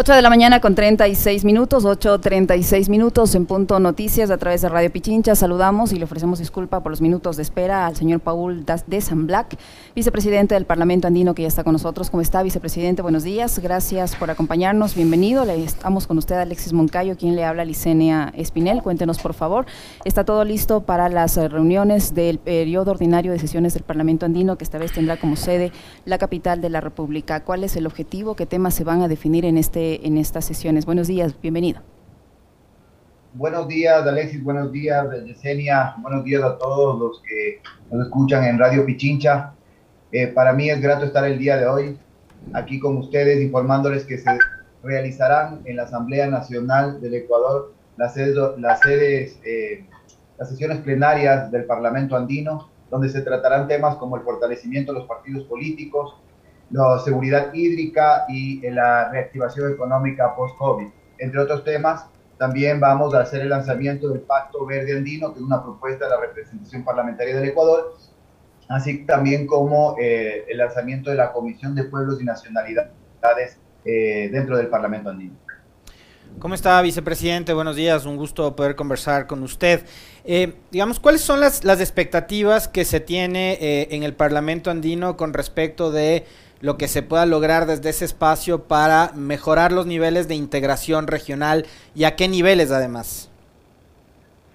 8 de la mañana con 36 minutos, 8.36 minutos en punto noticias a través de Radio Pichincha. Saludamos y le ofrecemos disculpa por los minutos de espera al señor Paul de San Black, vicepresidente del Parlamento Andino que ya está con nosotros. ¿Cómo está, vicepresidente? Buenos días, gracias por acompañarnos, bienvenido. Le estamos con usted, Alexis Moncayo, quien le habla, Licenia Espinel. Cuéntenos, por favor. Está todo listo para las reuniones del periodo ordinario de sesiones del Parlamento Andino, que esta vez tendrá como sede la capital de la República. ¿Cuál es el objetivo? ¿Qué temas se van a definir en este en estas sesiones. Buenos días, bienvenido. Buenos días, Alexis, buenos días, Yesenia, buenos días a todos los que nos escuchan en Radio Pichincha. Eh, para mí es grato estar el día de hoy aquí con ustedes informándoles que se realizarán en la Asamblea Nacional del Ecuador las sedes, las, eh, las sesiones plenarias del Parlamento andino, donde se tratarán temas como el fortalecimiento de los partidos políticos, la seguridad hídrica y la reactivación económica post-COVID. Entre otros temas, también vamos a hacer el lanzamiento del Pacto Verde Andino, que es una propuesta de la representación parlamentaria del Ecuador, así también como eh, el lanzamiento de la Comisión de Pueblos y Nacionalidades eh, dentro del Parlamento Andino. ¿Cómo está, vicepresidente? Buenos días, un gusto poder conversar con usted. Eh, digamos, ¿cuáles son las, las, expectativas que se tiene en el Parlamento andino con respecto de lo que se pueda lograr desde ese espacio para mejorar los niveles de integración regional y a qué niveles además?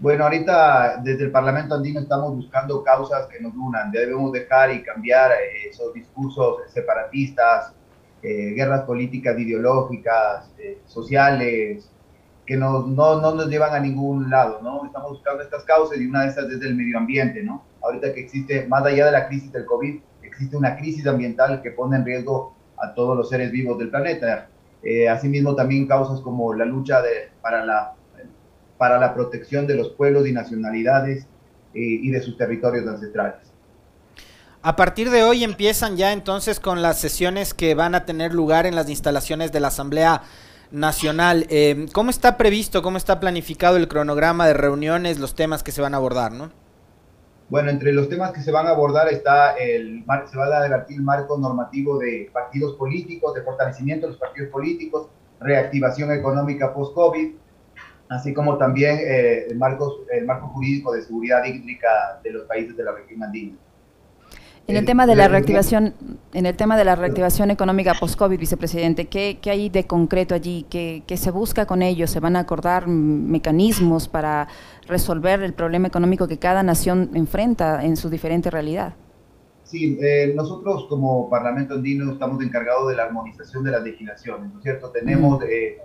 Bueno, ahorita desde el Parlamento Andino estamos buscando causas que nos unan. Debemos dejar y cambiar eh, esos discursos separatistas, eh, guerras políticas, ideológicas, eh, sociales, que no, no, no, nos llevan a ningún lado, ¿no? Estamos buscando estas causas y una de estas es el medio ambiente, ¿no? Ahorita que existe, más allá de la crisis del COVID, existe una crisis ambiental que pone en riesgo a todos los seres vivos del planeta. Eh, asimismo, también causas como la lucha de, para, la, para la protección de los pueblos y nacionalidades eh, y de sus territorios ancestrales. A partir de hoy empiezan ya entonces con las sesiones que van a tener lugar en las instalaciones de la Asamblea Nacional. Eh, ¿Cómo está previsto, cómo está planificado el cronograma de reuniones, los temas que se van a abordar, no? Bueno, entre los temas que se van a abordar está el, se va a debatir el marco normativo de partidos políticos, de fortalecimiento de los partidos políticos, reactivación económica post-COVID, así como también eh, el, marco, el marco jurídico de seguridad hídrica de los países de la región andina. En el, tema de la reactivación, en el tema de la reactivación económica post-COVID, vicepresidente, ¿qué, ¿qué, hay de concreto allí? ¿Qué, ¿Qué, se busca con ello? ¿Se van a acordar mecanismos para resolver el problema económico que cada nación enfrenta en su diferente realidad? Sí, eh, nosotros como Parlamento Andino estamos encargados de la armonización de las legislaciones, ¿no es cierto? Tenemos eh,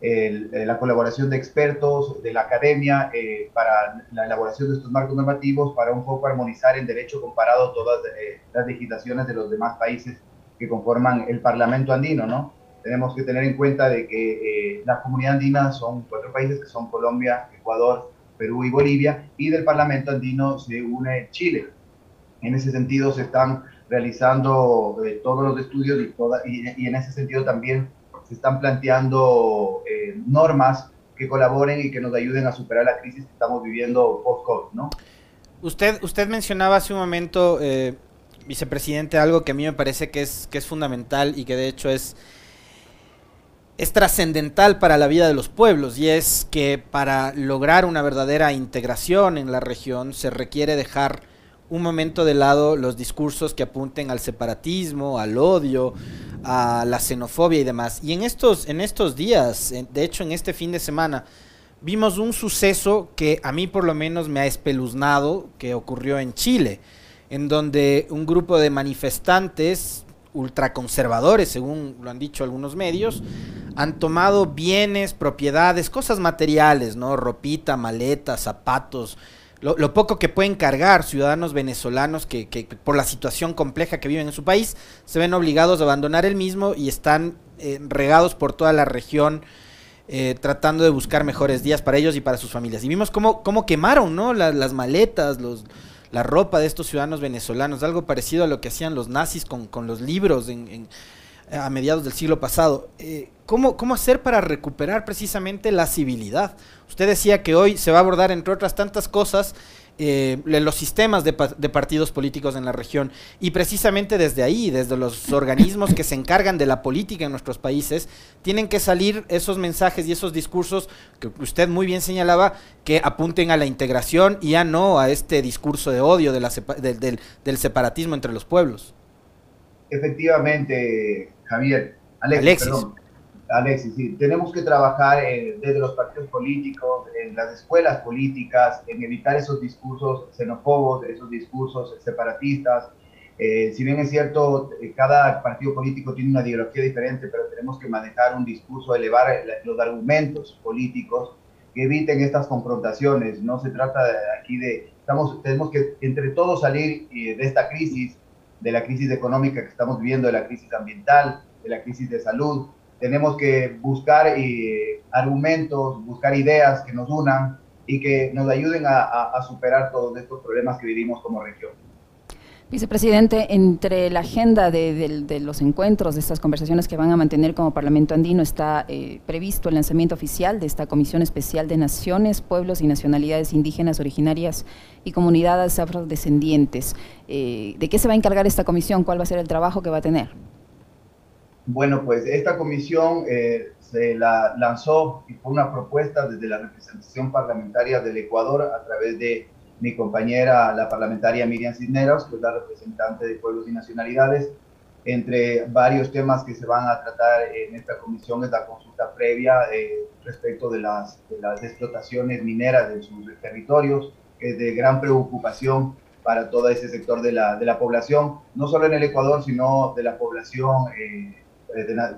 eh, la colaboración de expertos de la academia eh, para la elaboración de estos marcos normativos para un poco armonizar en derecho comparado todas eh, las legislaciones de los demás países que conforman el Parlamento andino, ¿no? Tenemos que tener en cuenta de que la comunidad andina son cuatro países que son Colombia, Ecuador, Perú y Bolivia, y del Parlamento andino se une Chile. En ese sentido se están realizando todos los estudios y en ese sentido también se están planteando eh, normas que colaboren y que nos ayuden a superar la crisis que estamos viviendo post-COVID, ¿no? Usted, usted mencionaba hace un momento, eh, vicepresidente, algo que a mí me parece que es, que es fundamental y que de hecho es, es trascendental para la vida de los pueblos y es que para lograr una verdadera integración en la región se requiere dejar un momento de lado los discursos que apunten al separatismo, al odio, a la xenofobia y demás. Y en estos, en estos días, de hecho en este fin de semana, vimos un suceso que a mí por lo menos me ha espeluznado, que ocurrió en Chile, en donde un grupo de manifestantes ultraconservadores, según lo han dicho algunos medios, han tomado bienes, propiedades, cosas materiales, ¿no? Ropita, maletas, zapatos, lo, poco que pueden cargar ciudadanos venezolanos que, que, por la situación compleja que viven en su país se ven obligados a abandonar el mismo y están eh, regados por toda la región eh, tratando de buscar mejores días para ellos y para sus familias. Y vimos cómo, cómo quemaron ¿no? las, maletas, los, la ropa de estos ciudadanos venezolanos, algo parecido a lo que hacían los nazis con, con los libros en, a mediados del siglo pasado. Eh, ¿cómo, ¿Cómo hacer para recuperar precisamente la civilidad? Usted decía que hoy se va a abordar, entre otras tantas cosas, eh, los sistemas de, partidos políticos en la región. Y precisamente desde ahí, desde los organismos que se encargan de la política en nuestros países, tienen que salir esos mensajes y esos discursos que usted muy bien señalaba, que apunten a la integración y ya no a este discurso de odio de la del, separatismo entre los pueblos. Efectivamente, Javier. Alexis. Alexis, sí, tenemos que trabajar eh, desde los partidos políticos, en las escuelas políticas, en evitar esos discursos xenófobos, esos discursos separatistas. Eh, si bien es cierto, eh, cada partido político tiene una ideología diferente, pero tenemos que manejar un discurso, elevar los argumentos políticos que eviten estas confrontaciones. No se trata de, aquí de, estamos, tenemos que entre todos salir de esta crisis, de la crisis económica que estamos viviendo, de la crisis ambiental, de la crisis de salud, tenemos que buscar eh, argumentos, buscar ideas que nos unan y que nos ayuden a, superar todos estos problemas que vivimos como región. Vicepresidente, entre la agenda de, los encuentros, de estas conversaciones que van a mantener como Parlamento Andino, está eh, previsto el lanzamiento oficial de esta Comisión Especial de Naciones, Pueblos y Nacionalidades Indígenas Originarias y Comunidades Afrodescendientes. Eh, ¿De qué se va a encargar esta comisión? ¿Cuál va a ser el trabajo que va a tener? Bueno, pues esta comisión eh, se la lanzó y fue una propuesta desde la representación parlamentaria del Ecuador a través de mi compañera, la parlamentaria Miriam Cisneros, que es la representante de pueblos y nacionalidades. Entre varios temas que se van a tratar en esta comisión es la consulta previa eh, respecto de las, de explotaciones mineras en sus territorios, que es de gran preocupación para todo ese sector de la, de la población, no solo en el Ecuador, sino de la población eh,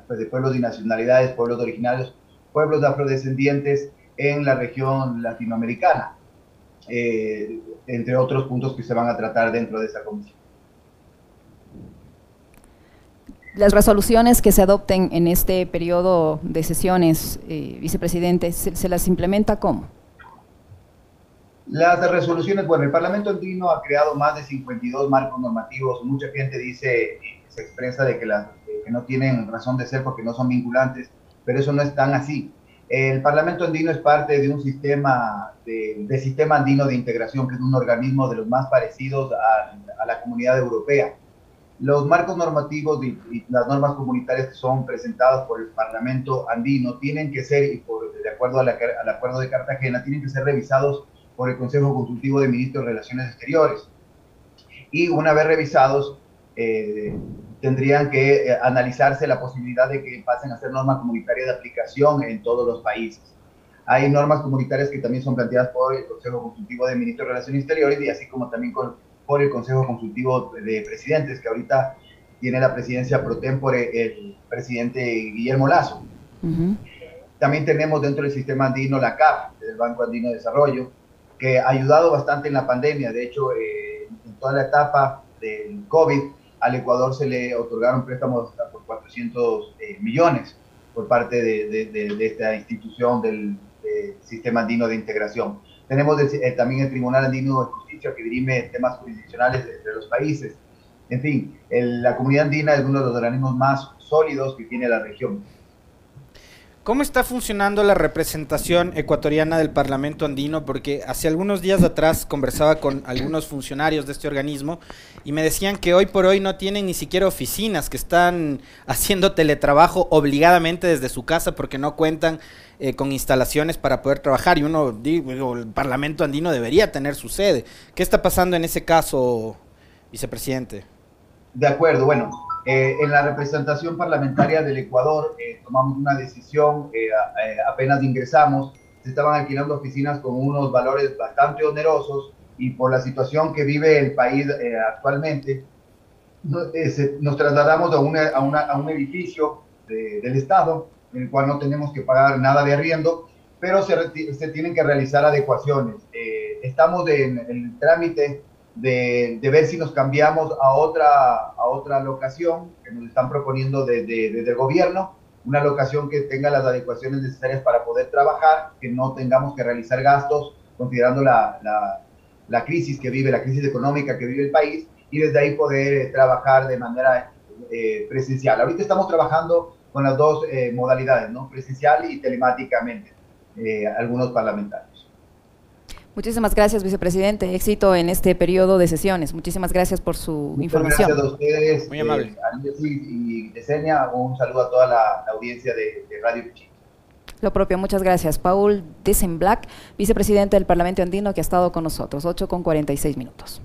pues, de, pueblos y nacionalidades, pueblos originarios, pueblos afrodescendientes en la región latinoamericana, eh, entre otros puntos que se van a tratar dentro de esa comisión. Las resoluciones que se adopten en este periodo de sesiones, eh, vicepresidente, ¿se, las implementa cómo? Las resoluciones, bueno, el Parlamento andino ha creado más de 52 marcos normativos. Mucha gente dice, se expresa de que las que no tienen razón de ser porque no son vinculantes, pero eso no es tan así. El Parlamento Andino es parte de un sistema, de, sistema andino de integración, que es un organismo de los más parecidos a, a la comunidad europea. Los marcos normativos y, las normas comunitarias que son presentadas por el Parlamento andino tienen que ser, y por, de acuerdo al Acuerdo de Cartagena, tienen que ser revisados por el Consejo Consultivo de Ministros de Relaciones Exteriores. Y una vez revisados, eh, tendrían que eh, analizarse la posibilidad de que pasen a ser normas comunitarias de aplicación en todos los países. Hay normas comunitarias que también son planteadas por el Consejo Consultivo de Ministros de Relaciones Exteriores y así como también por el Consejo Consultivo de Presidentes, que ahorita tiene la presidencia pro tempore el presidente Guillermo Lazo. También tenemos dentro del sistema andino la CAF, el Banco Andino de Desarrollo, que ha ayudado bastante en la pandemia. De hecho, eh, en toda la etapa del COVID, al Ecuador se le otorgaron préstamos hasta por 400 eh, millones por parte de, esta institución del, Sistema Andino de Integración. Tenemos eh, también el Tribunal Andino de Justicia que dirime temas jurisdiccionales de, los países. En fin, la comunidad andina es uno de los organismos más sólidos que tiene la región. ¿Cómo está funcionando la representación ecuatoriana del Parlamento andino? Porque hace algunos días atrás conversaba con algunos funcionarios de este organismo y me decían que hoy por hoy no tienen ni siquiera oficinas, que están haciendo teletrabajo obligadamente desde su casa porque no cuentan eh, con instalaciones para poder trabajar. Y uno, digo, el Parlamento andino debería tener su sede. ¿Qué está pasando en ese caso, vicepresidente? De acuerdo, bueno, eh, en la representación parlamentaria del Ecuador eh, tomamos una decisión, eh, apenas ingresamos, se estaban alquilando oficinas con unos valores bastante onerosos y por la situación que vive el país actualmente, nos trasladamos a, a, un edificio del Estado, en el cual no tenemos que pagar nada de arriendo, pero se, se tienen que realizar adecuaciones. estamos en el trámite de, ver si nos cambiamos a otra, a otra locación que nos están proponiendo desde, desde el gobierno, una locación que tenga las adecuaciones necesarias para poder trabajar, que no tengamos que realizar gastos considerando la, la, crisis que vive, la crisis económica que vive el país, y desde ahí poder eh, trabajar de manera eh, presencial. Ahorita estamos trabajando con las dos eh, modalidades, ¿no? presencial y telemáticamente, algunos parlamentarios. Muchísimas gracias, vicepresidente. Éxito en este periodo de sesiones. Muchísimas gracias por su Muchas información. Gracias a ustedes. Muy amable. Eh, y Yesenia, un saludo a toda la, la audiencia de, de Radio Pichincha. Lo propio, muchas gracias. Paul Desenblack, vicepresidente del Parlamento Andino, que ha estado con nosotros. 8 con 46 minutos.